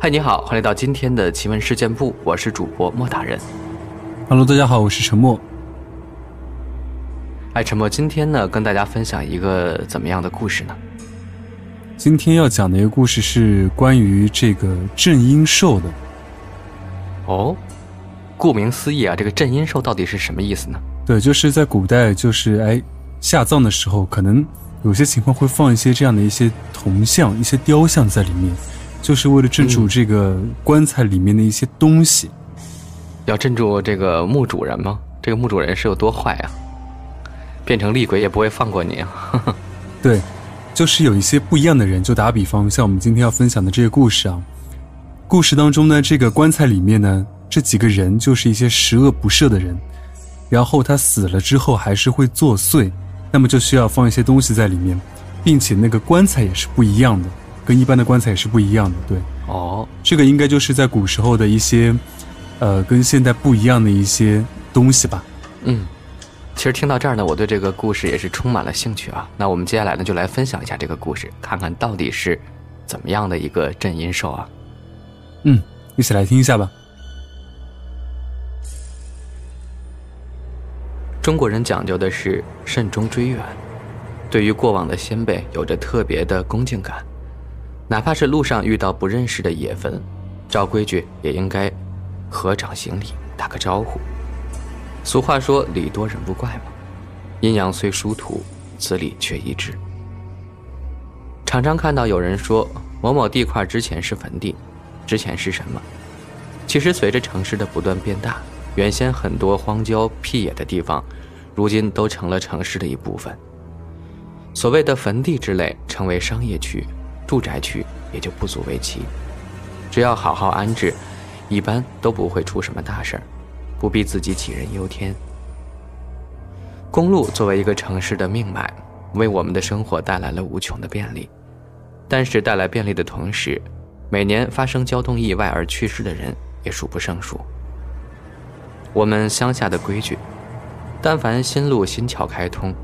嗨，你好，欢迎来到今天的奇闻事件部，我是主播莫大人。Hello，大家好，我是陈默。哎，陈默，今天呢，跟大家分享一个怎么样的故事呢？今天要讲的一个故事是关于这个镇阴兽的。哦，顾名思义啊，这个镇阴兽到底是什么意思呢？对，就是在古代，就是哎下葬的时候，可能有些情况会放一些这样的一些铜像、一些雕像在里面，就是为了镇住这个棺材里面的一些东西。要镇住这个墓主人吗？这个墓主人是有多坏啊？变成厉鬼也不会放过你啊！对，就是有一些不一样的人。就打比方，像我们今天要分享的这个故事啊，故事当中呢，这个棺材里面呢，这几个人就是一些十恶不赦的人。然后他死了之后还是会作祟，那么就需要放一些东西在里面，并且那个棺材也是不一样的，跟一般的棺材也是不一样的。对，哦，这个应该就是在古时候的一些，呃，跟现代不一样的一些东西吧。嗯。其实听到这儿呢，我对这个故事也是充满了兴趣啊。那我们接下来呢，就来分享一下这个故事，看看到底是怎么样的一个镇阴兽啊。嗯，一起来听一下吧。中国人讲究的是慎终追远，对于过往的先辈有着特别的恭敬感，哪怕是路上遇到不认识的野坟，照规矩也应该合掌行礼，打个招呼。俗话说“礼多人不怪”嘛，阴阳虽殊途，此理却一致。常常看到有人说某某地块之前是坟地，之前是什么？其实随着城市的不断变大，原先很多荒郊僻野的地方，如今都成了城市的一部分。所谓的坟地之类，成为商业区、住宅区，也就不足为奇。只要好好安置，一般都不会出什么大事儿。不必自己杞人忧天。公路作为一个城市的命脉，为我们的生活带来了无穷的便利。但是带来便利的同时，每年发生交通意外而去世的人也数不胜数。我们乡下的规矩，但凡新路新桥开通，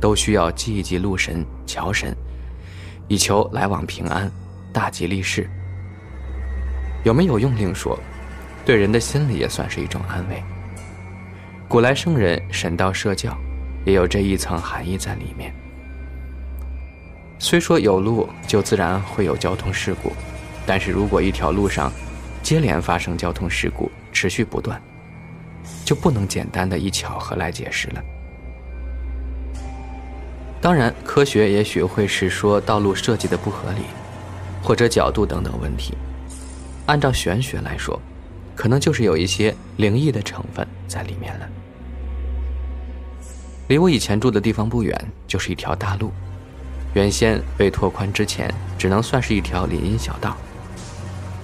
都需要祭一祭路神、桥神，以求来往平安、大吉利市。有没有用另说？对人的心理也算是一种安慰。古来圣人神道社教，也有这一层含义在里面。虽说有路就自然会有交通事故，但是如果一条路上接连发生交通事故，持续不断，就不能简单的以巧合来解释了。当然，科学也许会是说道路设计的不合理，或者角度等等问题。按照玄学来说。可能就是有一些灵异的成分在里面了。离我以前住的地方不远，就是一条大路。原先被拓宽之前，只能算是一条林荫小道。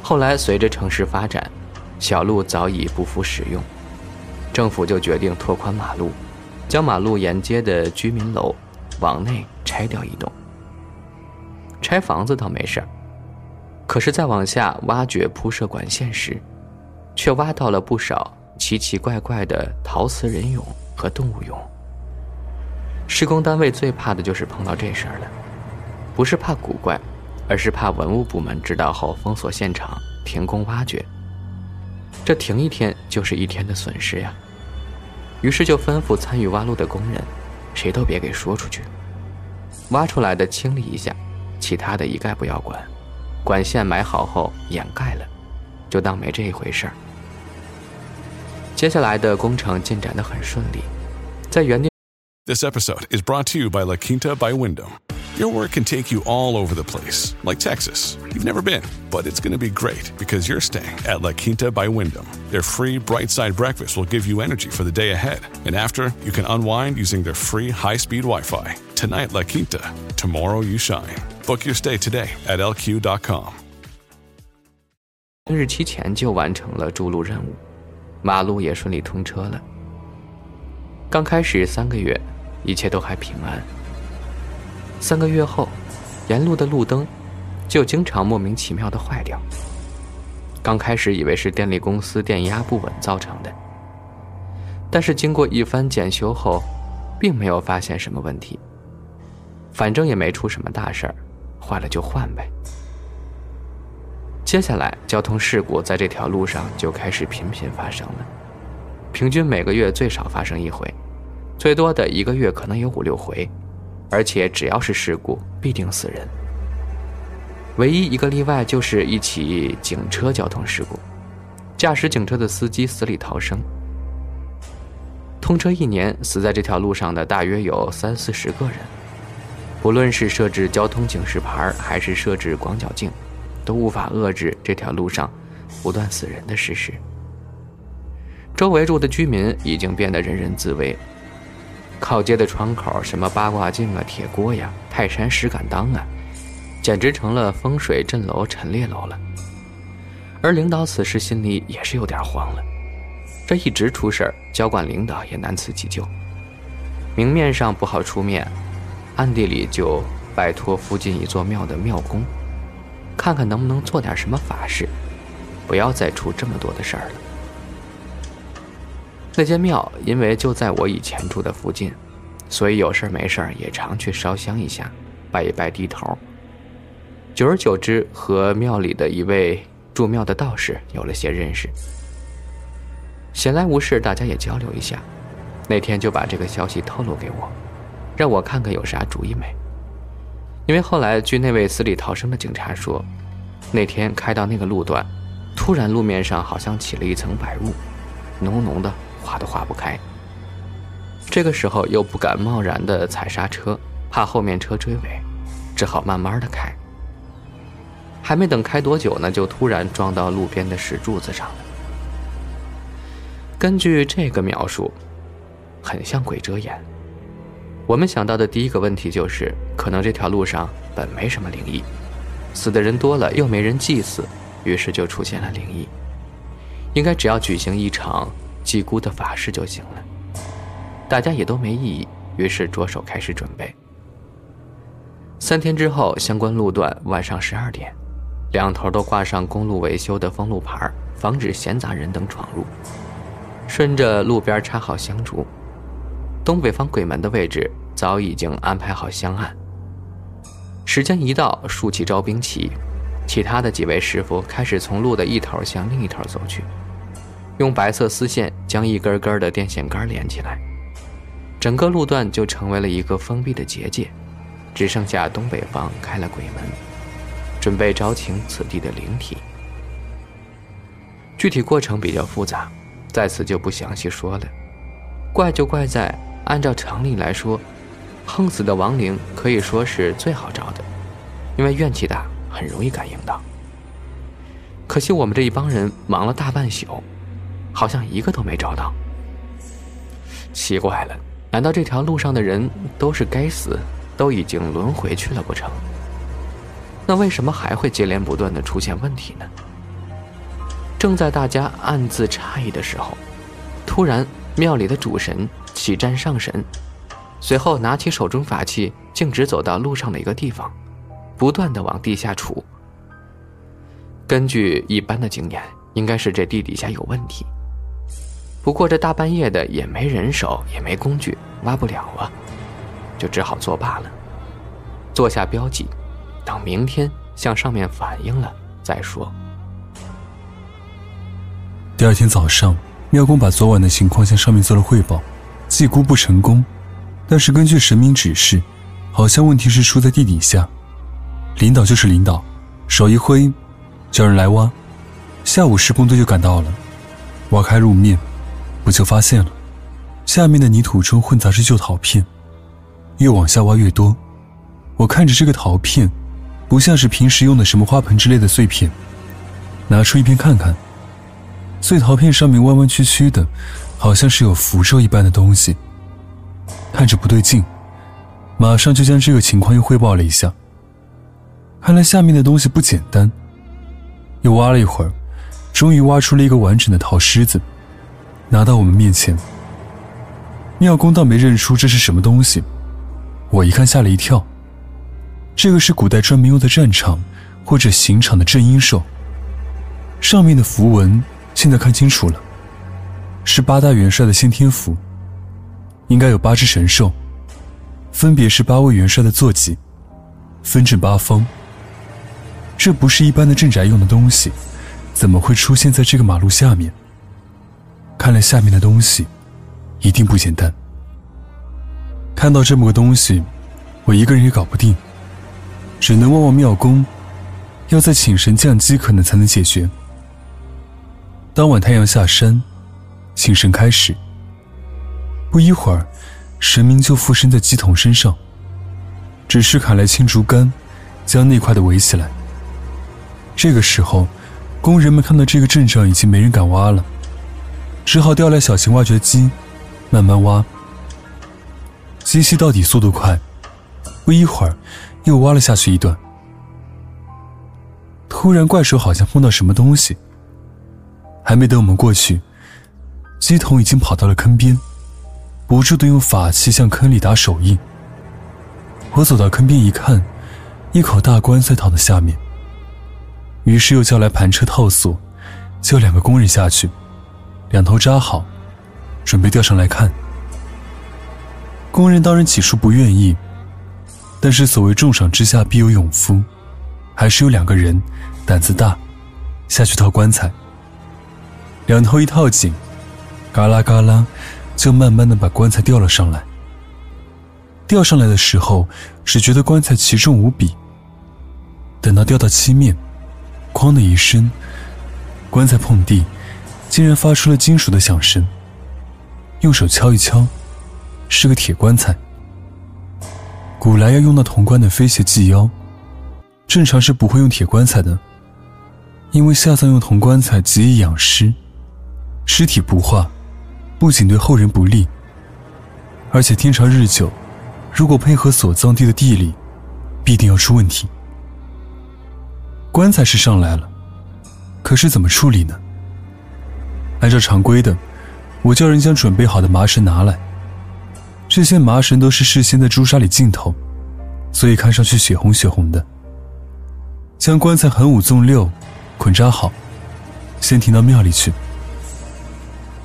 后来随着城市发展，小路早已不复使用，政府就决定拓宽马路，将马路沿街的居民楼往内拆掉一栋。拆房子倒没事儿，可是再往下挖掘铺设管线时，却挖到了不少奇奇怪怪的陶瓷人俑和动物俑。施工单位最怕的就是碰到这事儿了，不是怕古怪，而是怕文物部门知道后封锁现场、停工挖掘。这停一天就是一天的损失呀。于是就吩咐参与挖路的工人，谁都别给说出去。挖出来的清理一下，其他的一概不要管。管线埋好后掩盖了，就当没这一回事儿。接下来的工程进展的很顺利，在原地。This episode is brought to you by La Quinta by Wyndham. Your work can take you all over the place, like Texas. You've never been, but it's going to be great because you're staying at La Quinta by Wyndham. Their free bright side breakfast will give you energy for the day ahead. And after, you can unwind using their free high speed Wi Fi. Tonight, La Quinta. Tomorrow, you shine. Book your stay today at lq.com. 日期前就完成了筑路任务。马路也顺利通车了。刚开始三个月，一切都还平安。 三个月后，沿路的路灯就经常莫名其妙的坏掉。刚开始以为是电力公司电压不稳造成的，但是经过一番检修后，并没有发现什么问题。反正也没出什么大事儿，坏了就换呗。接下来，交通事故在这条路上就开始频频发生了，平均每个月最少发生一回，最多的一个月可能有五六回，而且只要是事故，必定死人。唯一一个例外就是一起警车交通事故，驾驶警车的司机死里逃生。通车一年，死在这条路上的大约有三四十个人。不论是设置交通警示牌，还是设置广角镜，都无法遏制这条路上不断死人的事实。周围住的居民已经变得人人自危，靠街的窗口，什么八卦镜啊、铁锅呀、泰山石敢当啊。简直成了风水镇楼、陈列楼了。而领导此时心里也是有点慌了，这一直出事儿，交管领导也难辞其咎。明面上不好出面，暗地里就拜托附近一座庙的庙公，看看能不能做点什么法事，不要再出这么多的事儿了。那间庙因为就在我以前住的附近，所以有事没事也常去烧香一下，拜一拜地头。久而久之，和庙里的一位住庙的道士有了些认识。闲来无事，大家也交流一下。那天就把这个消息透露给我，让我看看有啥主意没。因为后来据那位死里逃生的警察说，那天开到那个路段，突然路面上好像起了一层白雾，浓浓的，划都划不开。这个时候又不敢贸然的踩刹车，怕后面车追尾，只好慢慢的开。还没等开多久呢，就突然撞到路边的石柱子上了。根据这个描述，很像鬼遮眼。我们想到的第一个问题就是，可能这条路上本没什么灵异，死的人多了又没人祭祀，于是就出现了灵异。应该只要举行一场祭孤的法事就行了。大家也都没异议，于是着手开始准备。三天之后，相关路段晚上十二点。两头都挂上公路维修的封路牌，防止闲杂人等闯入。顺着路边插好香烛，东北方鬼门的位置早已经安排好香案。时间一到，竖起招兵旗，其他的几位师傅开始从路的一头向另一头走去，用白色丝线将一根根的电线杆连起来，整个路段就成为了一个封闭的结界，只剩下东北方开了鬼门。准备招请此地的灵体，具体过程比较复杂，在此就不详细说了。怪就怪在，按照常理来说，横死的亡灵可以说是最好招的，因为怨气大，很容易感应到。可惜我们这一帮人忙了大半宿，好像一个都没找到。奇怪了，难道这条路上的人都是该死，都已经轮回去了不成？那为什么还会接连不断的出现问题呢？正在大家暗自诧异的时候，突然庙里的主神起战上神，随后拿起手中法器，径直走到路上的一个地方，不断的往地下杵。根据一般的经验，应该是这地底下有问题。不过这大半夜的也没人手，也没工具，挖不了啊，就只好作罢了，做下标记。等明天向上面反映了再说。第二天早上，庙公把昨晚的情况向上面做了汇报，祭孤不成功，但是根据神明指示，好像问题是出在地底下。领导就是领导，手一挥，叫人来挖。下午施工队就赶到了，挖开路面，我就发现了，下面的泥土中混杂着旧陶片，越往下挖越多。我看着这个陶片。不像是平时用的什么花盆之类的碎片，拿出一片看看，碎陶片上面弯弯曲曲的，好像是有符咒一般的东西。看着不对劲，马上就将这个情况又汇报了一下。看来下面的东西不简单。又挖了一会儿，终于挖出了一个完整的陶狮子，拿到我们面前。庙公倒没认出这是什么东西，我一看吓了一跳。这个是古代专门用的战场或者刑场的镇阴兽。上面的符文现在看清楚了，是八大元帅的先天符。应该有八只神兽，分别是八位元帅的坐骑，分镇八方。这不是一般的镇宅用的东西，怎么会出现在这个马路下面？看来下面的东西一定不简单。看到这么个东西，我一个人也搞不定，只能望望庙公，要再请神降机，可能才能解决。当晚太阳下山，请神开始。不一会儿，神明就附身在鸡桶身上，只是砍来青竹竿，将那块的围起来。这个时候，工人们看到这个阵仗已经没人敢挖了，只好调来小型挖掘机，慢慢挖。机器到底速度快，不一会儿又挖了下去一段。突然，怪手好像碰到什么东西，还没等我们过去，机桶已经跑到了坑边，不住的用法器向坑里打手印。我走到坑边一看，一口大棺材躺在下面。于是又叫来盘车套索，叫两个工人下去，两头扎好，准备吊上来看。工人当然起初不愿意，但是所谓重赏之下必有勇夫，还是有两个人胆子大，下去套棺材。两头一套紧，嘎啦嘎啦，就慢慢的把棺材吊了上来。吊上来的时候，只觉得棺材奇重无比。等到吊到漆面，哐的一声，棺材碰地，竟然发出了金属的响声。用手敲一敲。是个铁棺材，古来要用到铜棺的飞邪祭妖，正常是不会用铁棺材的，因为下葬用铜棺材极易养尸，尸体不化，不仅对后人不利，而且天长日久，如果配合所葬地的地理，必定要出问题。棺材是上来了，可是怎么处理呢？按照常规的，我叫人将准备好的麻绳拿来。这些麻绳都是事先在朱砂里浸透，所以看上去血红血红的。将棺材横五纵六，捆扎好，先停到庙里去。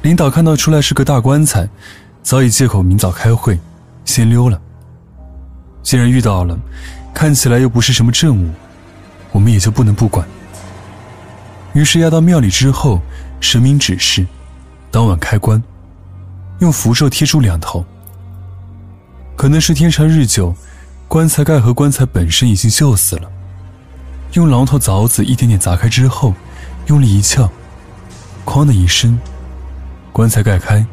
领导看到出来是个大棺材，早已借口明早开会，先溜了。既然遇到了，看起来又不是什么政务，我们也就不能不管。于是押到庙里之后，神明指示，当晚开棺，用符咒贴住两头。可能是天长日久，棺材盖和棺材本身已经锈死了。用榔头凿子一点点砸开之后，用力一撬，哐的一声，棺材盖开。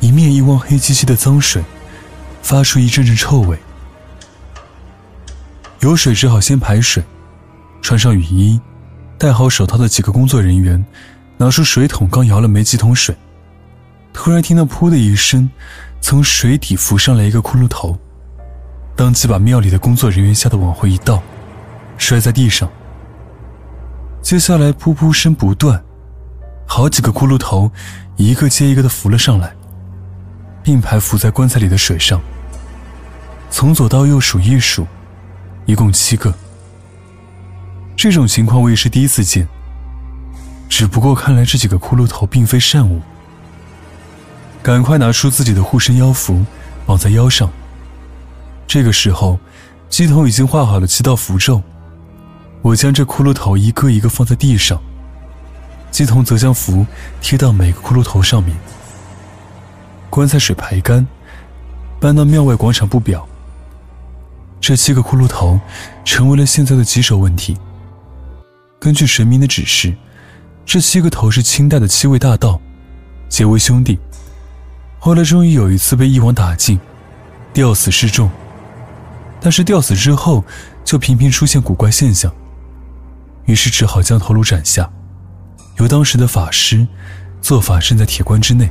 一面一汪黑漆漆的脏水，发出一阵阵臭味。有水只好先排水。穿上雨衣，戴好手套的几个工作人员，拿出水桶，刚舀了没几桶水，突然听到“噗”的一声。从水底浮上来一个骷髅头，当即把庙里的工作人员吓得往回一倒，摔在地上。接下来噗噗声不断，好几个骷髅头一个接一个的浮了上来，并排浮在棺材里的水上。从左到右数一数，一共七个。这种情况我也是第一次见。只不过看来这几个骷髅头并非善物。赶快拿出自己的护身妖符，绑在腰上。这个时候，鸡头已经画好了七道符咒。我将这骷髅头一个一个放在地上，鸡童则将符贴到每个骷髅头上面。棺材水排干，搬到庙外广场不表。这七个骷髅头成为了现在的棘手问题。根据神明的指示，这七个头是清代的七位大盗，结为兄弟。后来终于有一次被一网打尽，吊死示众。但是吊死之后，就频频出现古怪现象，于是只好将头颅斩下，由当时的法师做法镇在铁棺之内，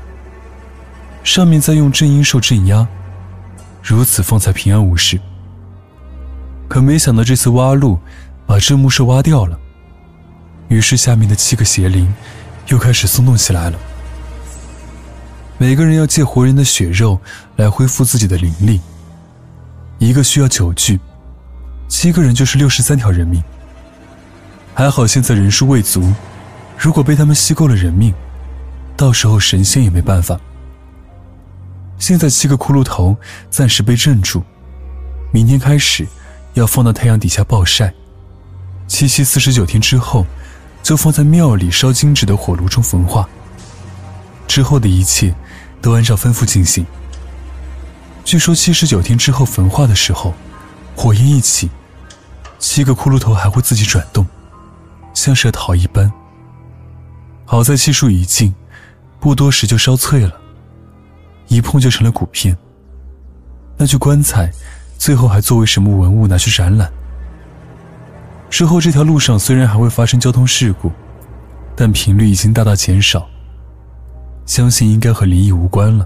上面再用镇阴兽镇压，如此方才平安无事。可没想到这次挖路，把镇木兽挖掉了，于是下面的七个邪灵又开始松动起来了。每个人要借活人的血肉来恢复自己的灵力。一个需要九具，七个人就是六十三条人命。还好现在人数未足，如果被他们吸够了人命，到时候神仙也没办法。现在七个骷髅头暂时被镇住，明天开始要放到太阳底下暴晒，七七四十九天之后，就放在庙里烧金纸的火炉中焚化。之后的一切，都按照吩咐进行。据说七十九天之后焚化的时候，火焰一起，七个骷髅头还会自己转动，像是逃一般。好在气数已尽，不多时就烧脆了，一碰就成了骨片。那具棺材，最后还作为什么文物拿去展览？之后这条路上虽然还会发生交通事故，但频率已经大大减少。相信应该和灵异无关了。